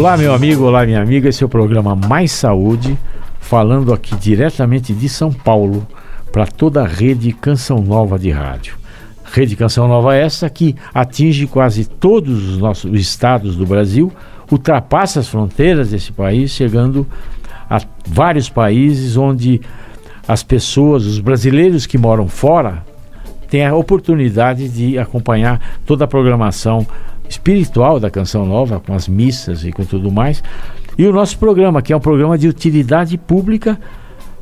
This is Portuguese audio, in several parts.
Olá, meu amigo, olá, minha amiga. Esse é o programa Mais Saúde, falando aqui diretamente de São Paulo para toda a rede Canção Nova de rádio. Rede Canção Nova essa que atinge quase todos os nossos estados do Brasil, ultrapassa as fronteiras desse país, chegando a vários países onde as pessoas, os brasileiros que moram fora, têm a oportunidade de acompanhar toda a programação espiritual da Canção Nova, com as missas e com tudo mais. E o nosso programa, que é um programa de utilidade pública,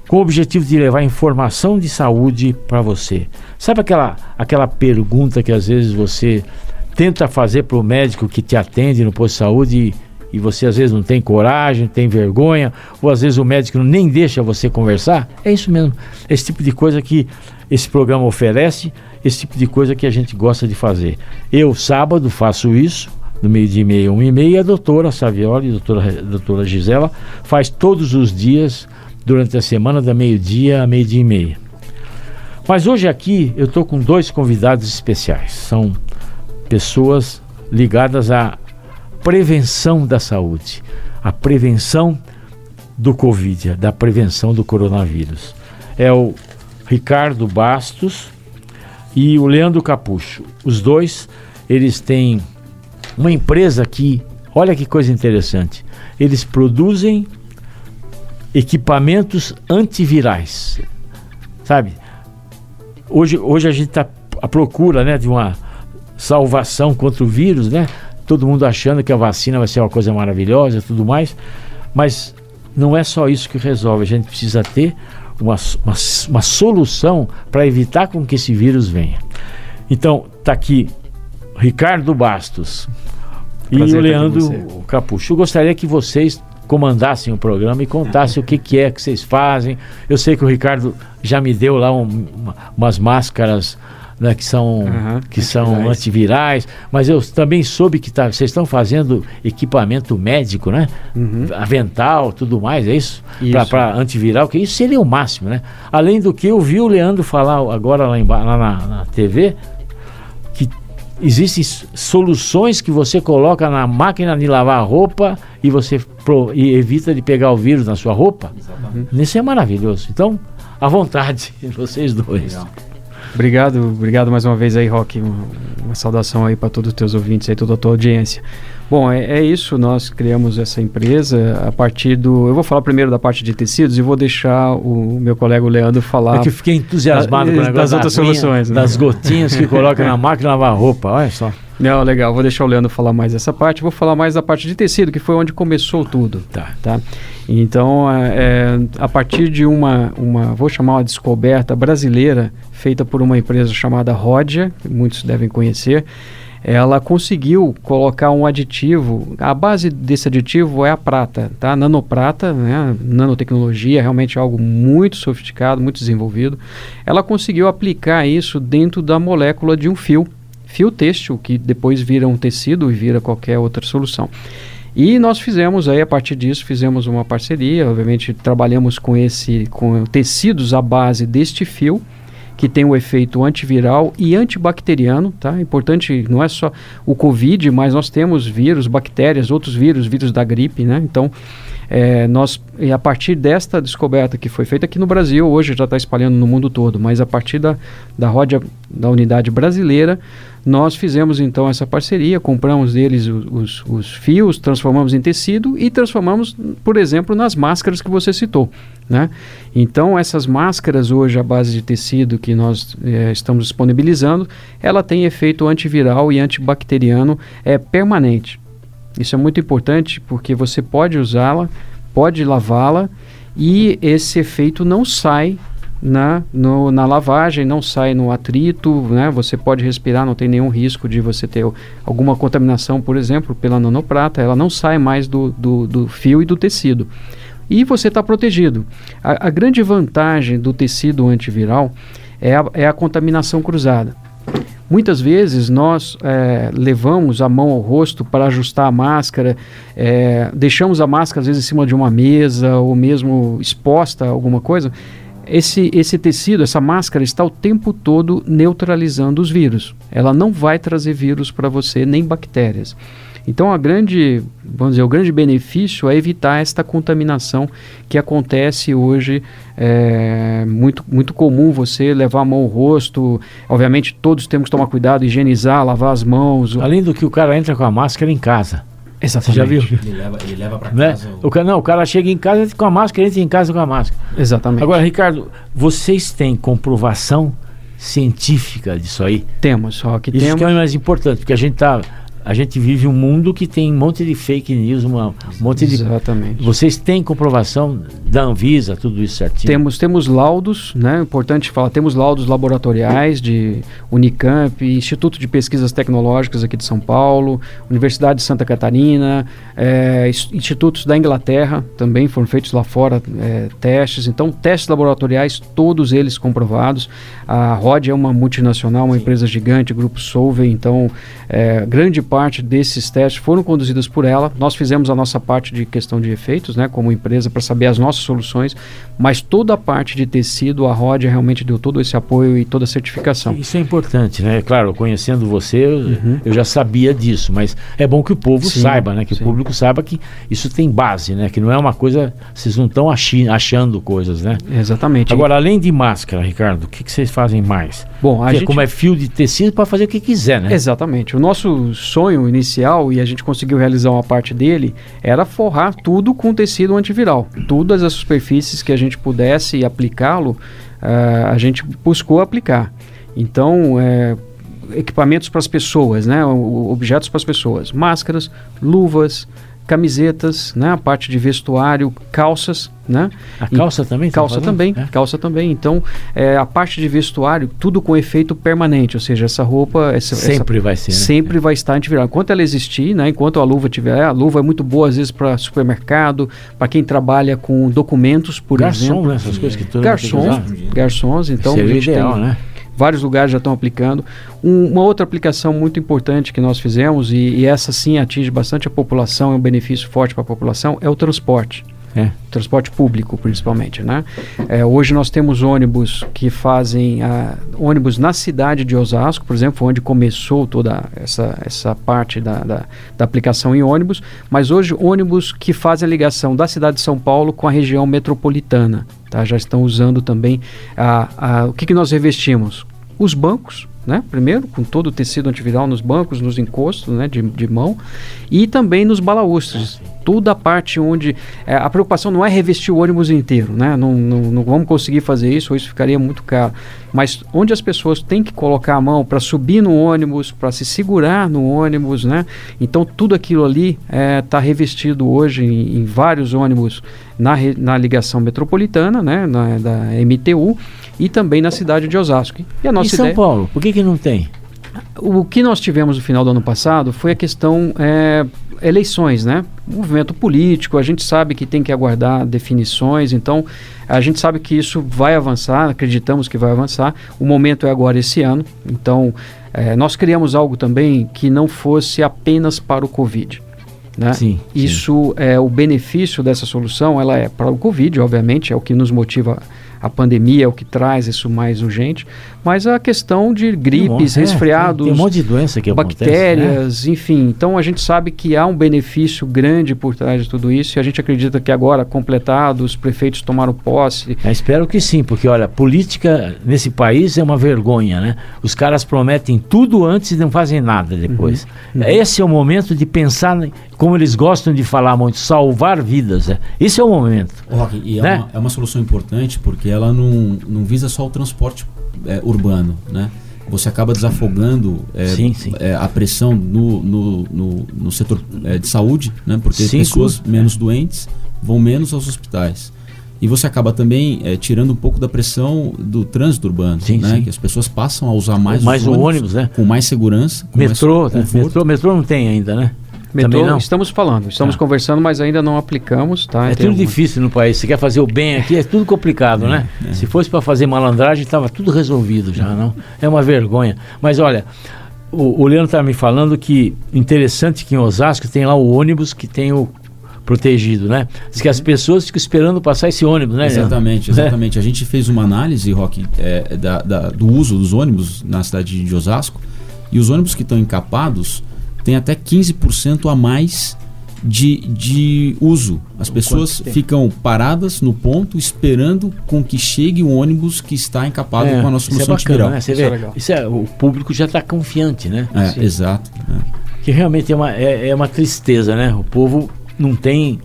com o objetivo de levar informação de saúde para você. Sabe aquela, aquela pergunta que às vezes você tenta fazer para o médico que te atende no posto de saúde e, e você às vezes não tem coragem, tem vergonha, ou às vezes o médico nem deixa você conversar? É isso mesmo. Esse tipo de coisa que esse programa oferece esse tipo de coisa que a gente gosta de fazer. Eu, sábado, faço isso, no meio de meia, um e meia, a doutora Savioli, a doutora, a doutora Gisela, faz todos os dias, durante a semana, da meio-dia a meio-dia e meia. Mas hoje aqui eu estou com dois convidados especiais. São pessoas ligadas à prevenção da saúde, à prevenção do Covid, da prevenção do coronavírus. É o Ricardo Bastos, e o Leandro Capucho. Os dois, eles têm uma empresa que, olha que coisa interessante, eles produzem equipamentos antivirais, sabe? Hoje, hoje a gente está à procura, né, de uma salvação contra o vírus, né? Todo mundo achando que a vacina vai ser uma coisa maravilhosa, tudo mais, mas não é só isso que resolve. A gente precisa ter uma, uma, uma solução para evitar com que esse vírus venha. Então, está aqui Ricardo Bastos Prazer e o Leandro Capucho. Eu gostaria que vocês comandassem o programa e contassem o que, que é que vocês fazem. Eu sei que o Ricardo já me deu lá um, uma, umas máscaras né, que são, uhum, que são antivirais, mas eu também soube que tá, vocês estão fazendo equipamento médico, né? Uhum. Avental, tudo mais, é isso? isso. Para antiviral, que isso seria o máximo, né? Além do que eu vi o Leandro falar agora lá, lá na, na TV, que existem soluções que você coloca na máquina de lavar roupa e você pro, e evita de pegar o vírus na sua roupa. Isso é maravilhoso. Então, à vontade, vocês dois. Legal. Obrigado, obrigado mais uma vez aí, Rock. Uma, uma saudação aí para todos os teus ouvintes e toda a tua audiência. Bom, é, é, isso. Nós criamos essa empresa a partir do. Eu vou falar primeiro da parte de tecidos e vou deixar o meu colega Leandro falar. É que fiquei entusiasmado com o das outras da soluções. Né? Das gotinhas que coloca na máquina lavar roupa, olha só. Não, legal. Vou deixar o Leandro falar mais dessa parte. Vou falar mais da parte de tecido, que foi onde começou tudo. Tá. tá? Então, é, é, a partir de uma, uma, vou chamar uma descoberta brasileira, feita por uma empresa chamada Rodia, muitos devem conhecer, ela conseguiu colocar um aditivo, a base desse aditivo é a prata, tá? Nanoprata, né? nanotecnologia, realmente algo muito sofisticado, muito desenvolvido. Ela conseguiu aplicar isso dentro da molécula de um fio fio têxtil, que depois vira um tecido e vira qualquer outra solução. E nós fizemos aí, a partir disso, fizemos uma parceria, obviamente trabalhamos com esse, com tecidos à base deste fio, que tem o um efeito antiviral e antibacteriano, tá? Importante, não é só o Covid, mas nós temos vírus, bactérias, outros vírus, vírus da gripe, né? Então, é, nós, e a partir desta descoberta que foi feita aqui no Brasil, hoje já está espalhando no mundo todo, mas a partir da, da roda da unidade brasileira, nós fizemos então essa parceria, compramos deles os, os, os, fios, transformamos em tecido e transformamos, por exemplo, nas máscaras que você citou. Né? Então, essas máscaras hoje à base de tecido que nós é, estamos disponibilizando, ela tem efeito antiviral e antibacteriano é, permanente. Isso é muito importante porque você pode usá-la, pode lavá-la e esse efeito não sai na, no, na lavagem, não sai no atrito, né? Você pode respirar, não tem nenhum risco de você ter alguma contaminação, por exemplo, pela nanoprata, ela não sai mais do, do, do fio e do tecido. E você está protegido. A, a, grande vantagem do tecido antiviral é a, é a contaminação cruzada. Muitas vezes nós é, levamos a mão ao rosto para ajustar a máscara, é, deixamos a máscara às vezes em cima de uma mesa ou mesmo exposta a alguma coisa. esse, esse tecido, essa máscara está o tempo todo neutralizando os vírus. Ela não vai trazer vírus para você, nem bactérias. Então, a grande, vamos dizer, o grande benefício é evitar esta contaminação que acontece hoje. É muito, muito comum você levar a mão ao rosto. Obviamente, todos temos que tomar cuidado, higienizar, lavar as mãos. Além do que o cara entra com a máscara em casa. Exatamente. Você já viu? Ele leva, ele leva pra Né? casa. O cara, não, o cara chega em casa com a máscara, entra em casa com a máscara. Exatamente. Agora, Ricardo, vocês têm comprovação científica disso aí? temos, só que Isso temos. que é o mais importante, porque a gente tá, a gente vive um mundo que tem um monte de fake news, uma, um monte de Exatamente. Vocês têm comprovação da Anvisa, tudo isso certinho? Temos, temos laudos, né? Importante falar, temos laudos laboratoriais de Unicamp, Instituto de Pesquisas Tecnológicas aqui de São Paulo, Universidade de Santa Catarina, is- institutos da Inglaterra também foram feitos lá fora eh, testes. Então, testes laboratoriais, todos eles comprovados. A Rod é uma multinacional, uma empresa gigante, Grupo Solvay, então eh, grande parte desses testes foram conduzidos por ela. Nós fizemos a nossa parte de questão de efeitos, né, como empresa, para saber as nossas soluções, mas toda a parte de tecido, a Rod realmente deu todo esse apoio e toda a certificação. Isso é importante, né? Claro, conhecendo você, eu, Uhum. eu já sabia disso, mas é bom que o povo Sim, saiba, né? Que sim. o público saiba que isso tem base, né? Que não é uma coisa, vocês não estão achando coisas, né? Exatamente. Agora, além de máscara, Ricardo, o que, que vocês fazem mais? bom, a Porque gente... Como é fio de tecido para fazer o que quiser, né? Exatamente. O nosso sonho inicial, e a gente conseguiu realizar uma parte dele, era forrar tudo com tecido antiviral. Todas as superfícies que a gente pudesse aplicá-lo, ah, a gente buscou aplicar. Então, é, equipamentos para as pessoas, né? objetos para as pessoas. Máscaras, luvas, camisetas, né? a parte de vestuário, calças, né? A E- calça também? tá Calça também, É. calça também. Então, é, a parte de vestuário, tudo com efeito permanente, ou seja, essa roupa essa, essa- Sempre vai ser, né? sempre vai estar antiviral. Enquanto ela existir, né, enquanto a luva tiver, a luva é muito boa às vezes para supermercado, para quem trabalha com documentos, por Garçom, exemplo. né? Essas coisas que todo Garçons, garçons, então Seria a gente ideal, tem né? Vários lugares já estão aplicando. Um- uma outra aplicação muito importante que nós fizemos, e, e essa sim atinge bastante a população, é um benefício forte para a população, é o transporte. É. Transporte público, principalmente, né? É, hoje nós temos ônibus que fazem ah, ônibus na cidade de Osasco, por exemplo, onde começou toda essa, essa parte da, da, da aplicação em ônibus, mas hoje ônibus que fazem a ligação da cidade de São Paulo com a região metropolitana, tá? Já estão usando também a, a, o que, que nós revestimos? Os bancos, né? Primeiro, com todo o tecido antiviral nos bancos, nos encostos né? de, de mão e também nos balaústres. Toda a parte onde. é, a preocupação não é revestir o ônibus inteiro, né? Não, não, não vamos conseguir fazer isso, ou isso ficaria muito caro. Mas onde as pessoas têm que colocar a mão para subir no ônibus, para se segurar no ônibus, né? Então tudo aquilo ali está revestido hoje em, em vários ônibus na, re- na ligação metropolitana, né? Na, da MTU e também na cidade de Osasco. E a Em nossa São ideia, Paulo, por que, que não tem? O que nós tivemos no final do ano passado foi a questão é, eleições, né? Movimento político, a gente sabe que tem que aguardar definições, então a gente sabe que isso vai avançar, acreditamos que vai avançar. O momento é agora esse ano, então é, nós criamos algo também que não fosse apenas para o Covid. Né? Sim, sim. Isso é o benefício dessa solução, ela é para o Covid, obviamente, é o que nos motiva a pandemia, é o que traz isso mais urgente, mas a questão de gripes, É, resfriados, Tem um monte de doença que acontece. né? bactérias, enfim. Então a gente sabe que há um benefício grande por trás de tudo isso e a gente acredita que agora, completado, os prefeitos tomaram posse. Eu espero que sim, porque olha, política nesse país é uma vergonha, né? Os caras prometem tudo antes e não fazem nada depois. Uhum. Esse é o momento de pensar, como eles gostam de falar muito, salvar vidas. Né? Esse é o momento. Rock, e é, Né? uma, é uma solução importante porque ela não, não visa só o transporte é, urbano, né? Você acaba desafogando é, Sim, sim. é, a pressão no, no, no, no setor é, de saúde, né? Porque Sim, pessoas com- menos doentes vão menos aos hospitais. E você acaba também é, tirando um pouco da pressão do trânsito urbano, Sim, né? sim. Que as pessoas passam a usar mais, Mais o ônibus, né? com mais segurança, com Metrô, mais né? metrô, metrô não tem ainda, né? Metrô, Também não. estamos falando, estamos Tá. conversando, mas ainda não aplicamos, tá? É Tem tudo alguma- difícil no país. Se quer fazer o bem aqui, é tudo complicado, né? Se fosse para fazer malandragem, estava tudo resolvido já, não? É uma vergonha. Mas olha, o, o Leandro está me falando que interessante que em Osasco tem lá o ônibus que tem o protegido, né? Diz que as pessoas ficam esperando passar esse ônibus, né? Exatamente, exatamente. É. A gente fez uma análise, Rock, é, da, da, do uso dos ônibus na cidade de Osasco e os ônibus que estão encapados têm até 15% a mais de, de uso. As pessoas ficam paradas no ponto esperando com que chegue o ônibus que está encapado é, com a nossa solução isso é bacana, né? Você vê, isso, é isso é, o público já está confiante, né? É, exato. É. Que realmente é uma, é, é uma tristeza, né? O povo não tem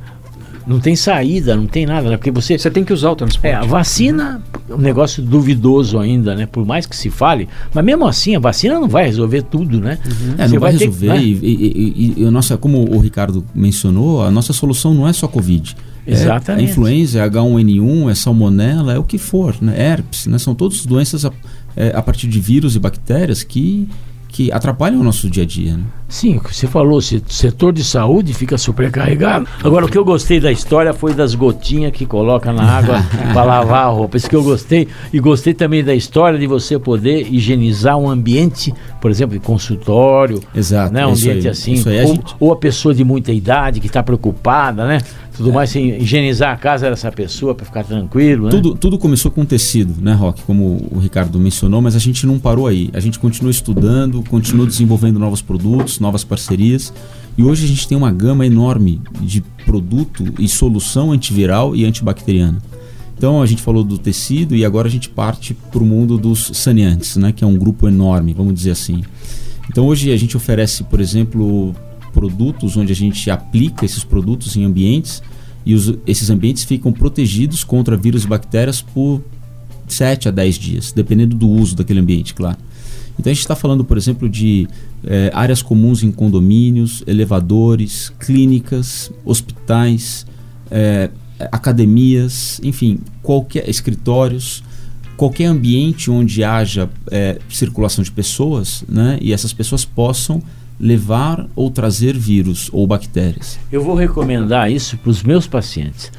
não tem saída, não tem nada, né? porque você você tem que usar o transporte. É, a vacina, uhum. um negócio duvidoso ainda, né? Por mais que se fale, mas mesmo assim a vacina não vai resolver tudo, né? Uhum. É, não vai, vai resolver. Ter, né? e, e, e, e, nossa, como o Ricardo mencionou, a nossa solução não é só Covid. É Exatamente. É, é influenza, é H1N1, é salmonela, é o que for, né? Herpes, né? São todas doenças a, é, a partir de vírus e bactérias que que atrapalham o nosso dia a dia. Né? Sim, você falou, o setor de saúde fica sobrecarregado. Agora, o que eu gostei da história foi das gotinhas que coloca na água para lavar a roupa. Isso que eu gostei. E gostei também da história de você poder higienizar um ambiente, por exemplo, de consultório. Exato. Né? Um ambiente aí, assim. Ou, a gente... ou, a pessoa de muita idade que está preocupada, né? Tudo é. mais, assim, higienizar a casa dessa pessoa para ficar tranquilo. Né? Tudo, tudo começou com tecido, né, Rock? Como o Ricardo mencionou, mas a gente não parou aí. A gente continuou estudando, continuou desenvolvendo novos produtos, novas parcerias. E hoje a gente tem uma gama enorme de produto e solução antiviral e antibacteriana. Então a gente falou do tecido e agora a gente parte para o mundo dos saneantes, né, que é um grupo enorme, vamos dizer assim. Então hoje a gente oferece, por exemplo, produtos onde a gente aplica esses produtos em ambientes e os, esses ambientes ficam protegidos contra vírus e bactérias por 7 a 10 dias, dependendo do uso daquele ambiente, claro. Então a gente está falando, por exemplo, de é, áreas comuns em condomínios, elevadores, clínicas, hospitais, é, academias, enfim, qualquer escritórios, qualquer ambiente onde haja é, circulação de pessoas, né, e essas pessoas possam levar ou trazer vírus ou bactérias. Eu vou recomendar isso para os meus pacientes.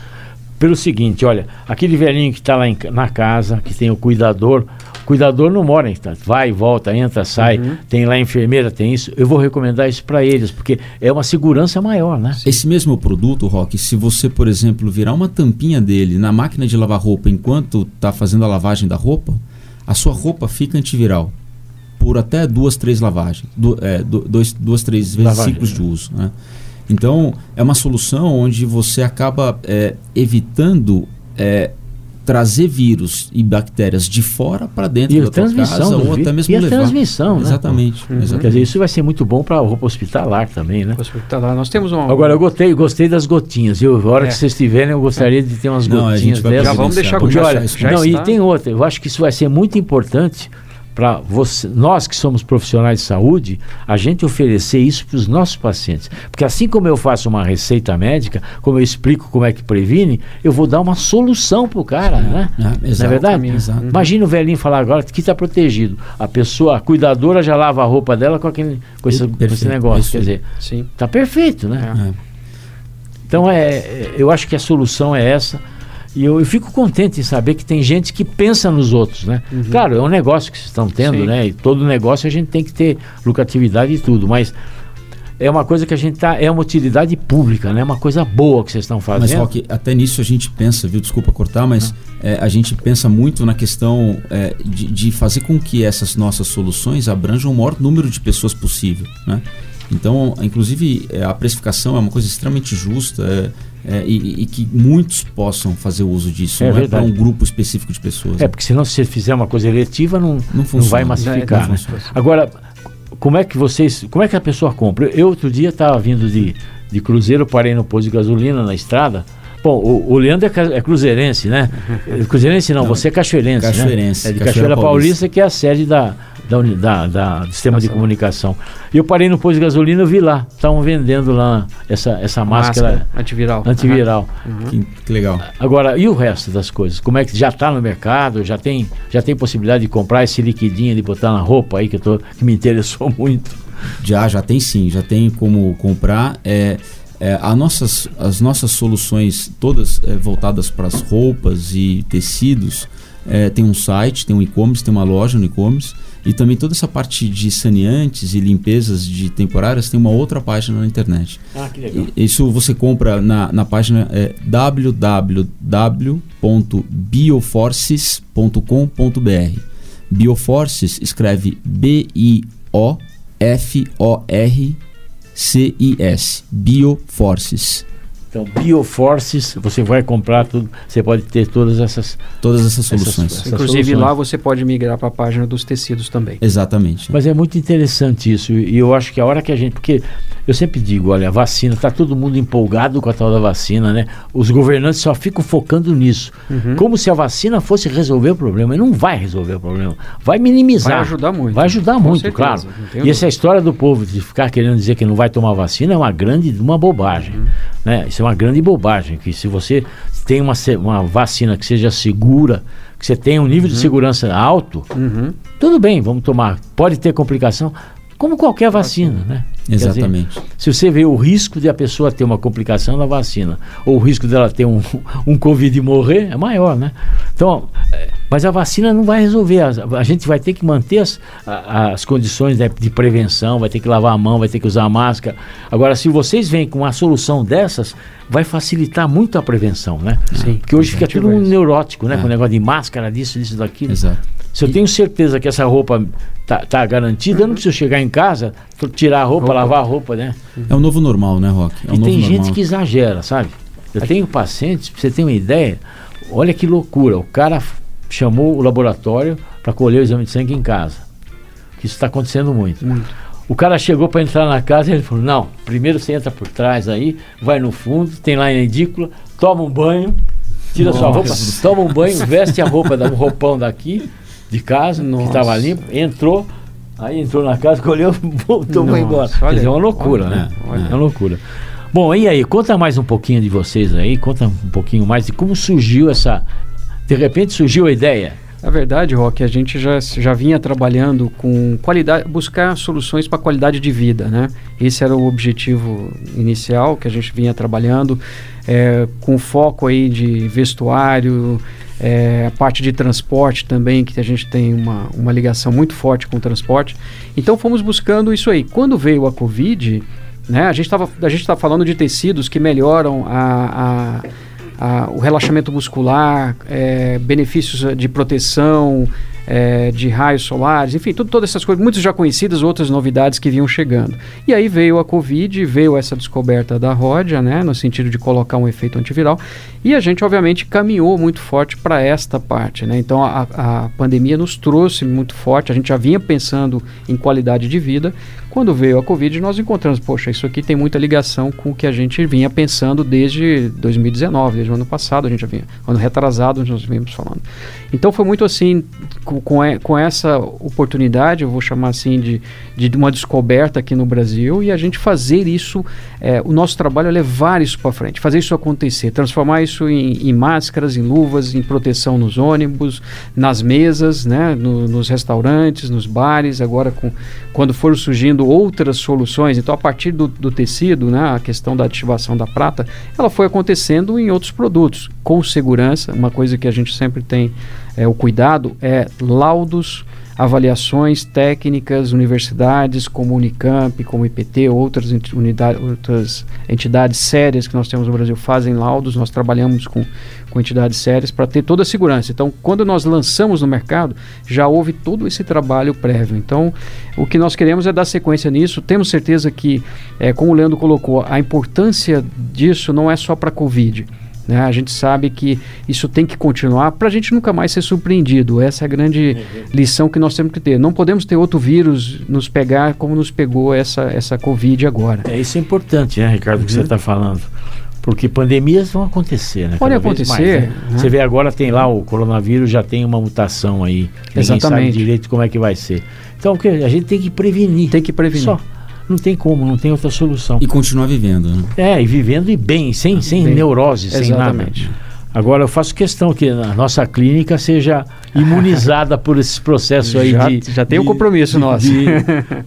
Pelo seguinte, olha, aquele velhinho que está lá em, na casa, que tem o cuidador, o cuidador não mora em vai, volta, entra, sai, uhum. tem lá enfermeira, tem isso. Eu vou recomendar isso para eles, porque é uma segurança maior, né? Esse mesmo produto, Rock, se você, por exemplo, virar uma tampinha dele na máquina de lavar roupa enquanto está fazendo a lavagem da roupa, a sua roupa fica antiviral por até duas, três lavagens, du, é, dois, duas, três vezes Lavagem. ciclos de uso. Né? Então, é uma solução onde você acaba é, evitando é, trazer vírus e bactérias de fora para dentro e da tua casa ou até mesmo e levar. a transmissão, né? Exatamente. Uhum. exatamente. Quer dizer, isso vai ser muito bom para a roupa hospitalar também, né? Hospitalar. Nós temos um... Agora, eu gostei, gostei das gotinhas. Eu, a hora é. que vocês estiverem, eu gostaria de ter umas não, gotinhas delas. Já vamos deixar Porque, olha, já não, está... e tem outra. Eu acho que isso vai ser muito importante para nós que somos profissionais de saúde, a gente oferecer isso para os nossos pacientes. Porque assim como eu faço uma receita médica, como eu explico como é que previne, eu vou dar uma solução para o cara, é, né? É, Não é verdade? Exato. Imagina o velhinho falar agora que está protegido. A pessoa, a cuidadora já lava a roupa dela com, aquele, com, esse, com esse negócio. Quer dizer, está perfeito, né? É. Então é, é, eu acho que a solução é essa e eu, eu, fico contente em saber que tem gente que pensa nos outros, né? Uhum. Claro, é um negócio que vocês estão tendo, Sim. né? E todo negócio a gente tem que ter lucratividade e tudo, mas é uma coisa que a gente tá é uma utilidade pública, né? É uma coisa boa que vocês estão fazendo. Mas Roque, até nisso a gente pensa, viu? Desculpa cortar, mas é, a gente pensa muito na questão é, de, de, fazer com que essas nossas soluções abranjam o maior número de pessoas possível, né? Então, inclusive, é, a precificação é uma coisa extremamente justa. É, é, e, e, que muitos possam fazer uso disso, é não verdade. é para um grupo específico de pessoas. É, porque senão se você fizer uma coisa eletiva, não, não, não vai massificar. Não, né? Agora, como é que vocês. Como é que a pessoa compra? Eu outro dia estava vindo de, de Cruzeiro, parei no posto de gasolina na estrada. Bom, o, o Leandro é, é, cruzeirense, né? cruzeirense não, não, você é cachoeirense, cachoeirense né? É de Cachoeira, Cachoeira Paulista, Paulista, que é a sede da, da, da, da do sistema de comunicação. E eu parei no posto de gasolina e vi lá, estavam vendendo lá essa, essa máscara, máscara antiviral. Antiviral. Uhum. Que, que, legal. Agora, e o resto das coisas? Como é que já está no mercado? Já tem, já tem possibilidade de comprar esse liquidinho de botar na roupa aí que, eu tô, que me interessou muito? Já, já tem sim, já tem como comprar. É, é, as, nossas, as nossas soluções, todas é, voltadas para as roupas e tecidos, é, tem um site, tem um e-commerce, tem uma loja no e-commerce E também toda essa parte de saneantes e limpezas de temporárias tem uma outra página na internet. Ah, que legal. Isso você compra na, na página é, www.bioforces.com.br. Bioforces escreve B-I-O-F-O-R-C-I-S. Bioforces. Então, Bioforces, você vai comprar tudo, você pode ter todas essas todas essas soluções. Essas, essas Inclusive soluções. lá você pode migrar para a página dos tecidos também. Exatamente. Mas é muito interessante isso e eu acho que a hora que a gente, porque eu sempre digo, olha, a vacina, está todo mundo empolgado com a tal da vacina, né? Os governantes só ficam focando nisso, uhum. como se a vacina fosse resolver o problema. E não vai resolver o problema, vai minimizar. Vai ajudar muito. Vai ajudar muito, certeza, claro. E essa história do povo de ficar querendo dizer que não vai tomar vacina é uma grande, uma bobagem. Uhum. Né? Isso é uma grande bobagem, que se você tem uma, uma vacina que seja segura, que você tenha um nível uhum. de segurança alto, uhum. tudo bem, vamos tomar. Pode ter complicação, como qualquer vacina, né? Exatamente. Dizer, se você vê o risco de a pessoa ter uma complicação na vacina, ou o risco dela ter um, um Covid e morrer, é maior, né? Então, é, mas a vacina não vai resolver. A, a gente vai ter que manter as, as condições de, de, prevenção, vai ter que lavar a mão, vai ter que usar máscara. Agora, se vocês vêm com uma solução dessas, vai facilitar muito a prevenção, né? Sim. Porque hoje fica tudo um neurótico, né? É. Com o negócio de máscara, disso, disso, daquilo. Exato. Se eu tenho certeza que essa roupa tá, tá garantida, eu não preciso chegar em casa, tirar a roupa, roupa, lavar a roupa, né? É o novo normal, né, Rock? É e tem gente normal. que exagera, sabe? Eu tenho pacientes, pra você ter uma ideia, olha que loucura. O cara chamou o laboratório para colher o exame de sangue em casa. Isso está acontecendo muito. muito. O cara chegou para entrar na casa e ele falou: Não, primeiro você entra por trás aí, vai no fundo, tem lá a edícula, toma um banho, tira Nossa. sua roupa, toma um banho, veste a roupa, dá um roupão daqui, de casa, Nossa. que estava limpo, entrou, aí entrou na casa, colheu, voltou Nossa, embora. Quer dizer, é uma loucura, olha, né? Olha. É uma loucura. Bom, e aí, conta mais um pouquinho de vocês aí, conta um pouquinho mais de como surgiu essa. De repente surgiu a ideia. Na verdade, Rock, a gente já, já vinha trabalhando com qualidade, buscar soluções para qualidade de vida, né? Esse era o objetivo inicial que a gente vinha trabalhando, é, com foco aí de vestuário, é, a parte de transporte também, que a gente tem uma, uma ligação muito forte com o transporte. Então fomos buscando isso aí. Quando veio a Covid, né, a gente está falando de tecidos que melhoram a, a, a o relaxamento muscular, é, benefícios de proteção, é, de raios solares, enfim, tudo, todas essas coisas, muitas já conhecidas, outras novidades que vinham chegando. E aí veio a Covid, veio essa descoberta da Ródia, né, no sentido de colocar um efeito antiviral, e a gente, obviamente, caminhou muito forte para esta parte. Né? Então, a, a pandemia nos trouxe muito forte, a gente já vinha pensando em qualidade de vida, quando veio a Covid, nós encontramos, poxa, isso aqui tem muita ligação com o que a gente vinha pensando desde 2019, desde o ano passado, a gente já vinha, ano retrasado, nós vínhamos falando. Então foi muito assim, com, com, com essa oportunidade, eu vou chamar assim de, de uma descoberta aqui no Brasil, e a gente fazer isso, é, o nosso trabalho é levar isso para frente, fazer isso acontecer, transformar isso em, em, máscaras, em luvas, em proteção nos ônibus, nas mesas, né, no, nos restaurantes, nos bares, agora com, quando for surgindo outras soluções. Então, a partir do, do tecido, né, a questão da ativação da prata, ela foi acontecendo em outros produtos, com segurança. Uma coisa que a gente sempre tem é, o cuidado é laudos avaliações técnicas, universidades como Unicamp, como IPT, outras, unidade, outras entidades sérias que nós temos no Brasil fazem laudos, nós trabalhamos com, com entidades sérias para ter toda a segurança. Então, quando nós lançamos no mercado, já houve todo esse trabalho prévio. Então, o que nós queremos é dar sequência nisso. Temos certeza que, é, como o Leandro colocou, a importância disso não é só para a Covid. Né? A gente sabe que isso tem que continuar para a gente nunca mais ser surpreendido. Essa é a grande uhum. lição que nós temos que ter. Não podemos ter outro vírus nos pegar como nos pegou essa, essa Covid agora. É, isso é importante, né, Ricardo, uhum. que você está falando. Porque pandemias vão acontecer, né? Pode acontecer. Mais, né? Uhum. Você vê agora, tem lá o coronavírus, já tem uma mutação aí. Ninguém sabe direito como é que vai ser. Então, a gente tem que prevenir. Tem que prevenir. Só não tem como, não tem outra solução. E continuar vivendo, né? É, e vivendo e bem, sem, sem bem, neurose, sem exatamente. nada. Agora eu faço questão que a nossa clínica seja imunizada por esse processo aí já, de. Já tem o um compromisso de, nosso. De,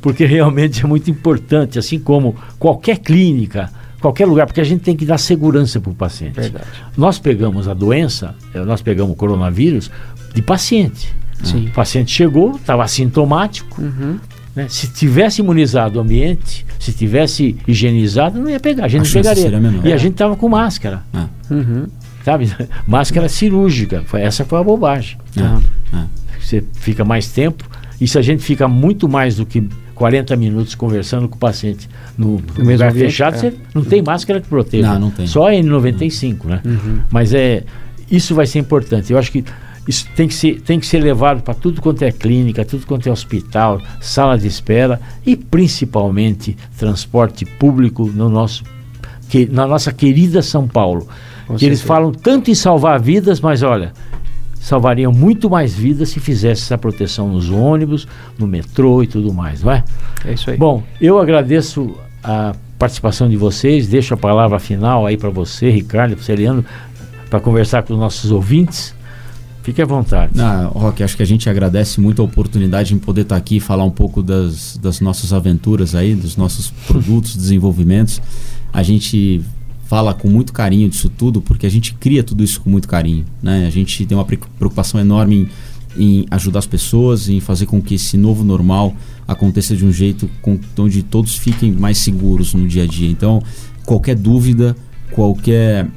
porque realmente é muito importante, assim como qualquer clínica, qualquer lugar, porque a gente tem que dar segurança para o paciente. Verdade. Nós pegamos a doença, eh, nós pegamos o coronavírus de paciente. Sim. O paciente chegou, estava assintomático. Uhum. Né? Se tivesse imunizado o ambiente, se tivesse higienizado, não ia pegar. A gente a não pegaria. E a gente estava com máscara. Ah. Uhum. Sabe? Máscara cirúrgica. Essa foi a bobagem. Ah. Ah. Você fica mais tempo. E se a gente fica muito mais do que 40 minutos conversando com o paciente no, no lugar fechado, é. você não tem máscara que proteja. Não, não tem. Só N95, né? Uhum. Mas é, isso vai ser importante. Eu acho que isso tem que ser, tem que ser levado para tudo quanto é clínica, tudo quanto é hospital, sala de espera e principalmente transporte público no nosso, que, na nossa querida São Paulo. Com que certeza. eles falam tanto em salvar vidas, mas olha, salvariam muito mais vidas se fizesse essa proteção nos ônibus, no metrô e tudo mais, não é? É isso aí. Bom, eu agradeço a participação de vocês, deixo a palavra final aí para você, Ricardo, para você, Leandro, para conversar com os nossos ouvintes. Fique à vontade. Ah, Roque, acho que a gente agradece muito a oportunidade em poder estar aqui e falar um pouco das, das nossas aventuras aí, dos nossos produtos, desenvolvimentos. A gente fala com muito carinho disso tudo, porque a gente cria tudo isso com muito carinho. Né? A gente tem uma preocupação enorme em, em ajudar as pessoas, em fazer com que esse novo normal aconteça de um jeito com, onde todos fiquem mais seguros no dia a dia. Então, qualquer dúvida, qualquer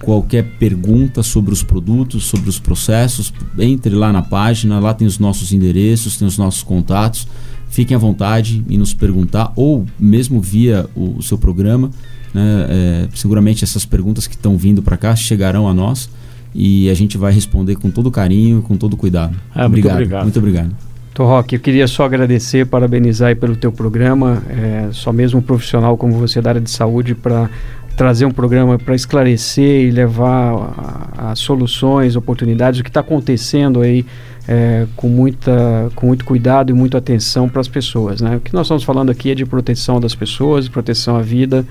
qualquer pergunta sobre os produtos, sobre os processos, entre lá na página, lá tem os nossos endereços, tem os nossos contatos. Fiquem à vontade em nos perguntar ou mesmo via o, o seu programa. Né? É, seguramente essas perguntas que estão vindo para cá chegarão a nós e a gente vai responder com todo carinho, com todo cuidado. Ah, obrigado. Muito obrigado. Muito obrigado. Torroque, eu queria só agradecer, parabenizar pelo teu programa. É, só mesmo um profissional como você da área de saúde para trazer um programa para esclarecer e levar as soluções, oportunidades, o que está acontecendo aí é, com, muita, com muito cuidado e muita atenção para as pessoas. Né? O que nós estamos falando aqui é de proteção das pessoas, proteção à vida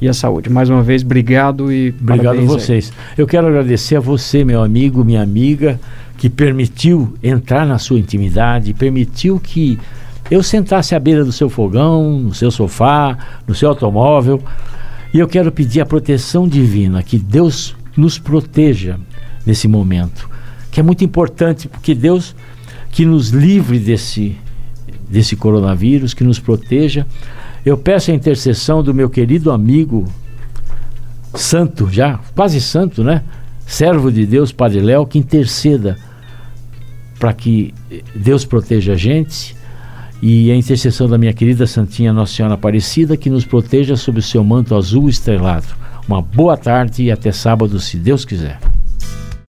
e à saúde. Mais uma vez, obrigado e obrigado a vocês. Aí. Eu quero agradecer a você, meu amigo, minha amiga, que permitiu entrar na sua intimidade, permitiu que eu sentasse à beira do seu fogão, no seu sofá, no seu automóvel. E eu quero pedir a proteção divina, que Deus nos proteja nesse momento, que é muito importante, porque Deus que nos livre desse desse coronavírus, que nos proteja eu peço a intercessão do meu querido amigo santo, já quase santo, né? Servo de Deus, Padre Léo, que interceda para que Deus proteja a gente e a intercessão da minha querida Santinha Nossa Senhora Aparecida, que nos proteja sob o seu manto azul estrelado. Uma boa tarde e até sábado, se Deus quiser.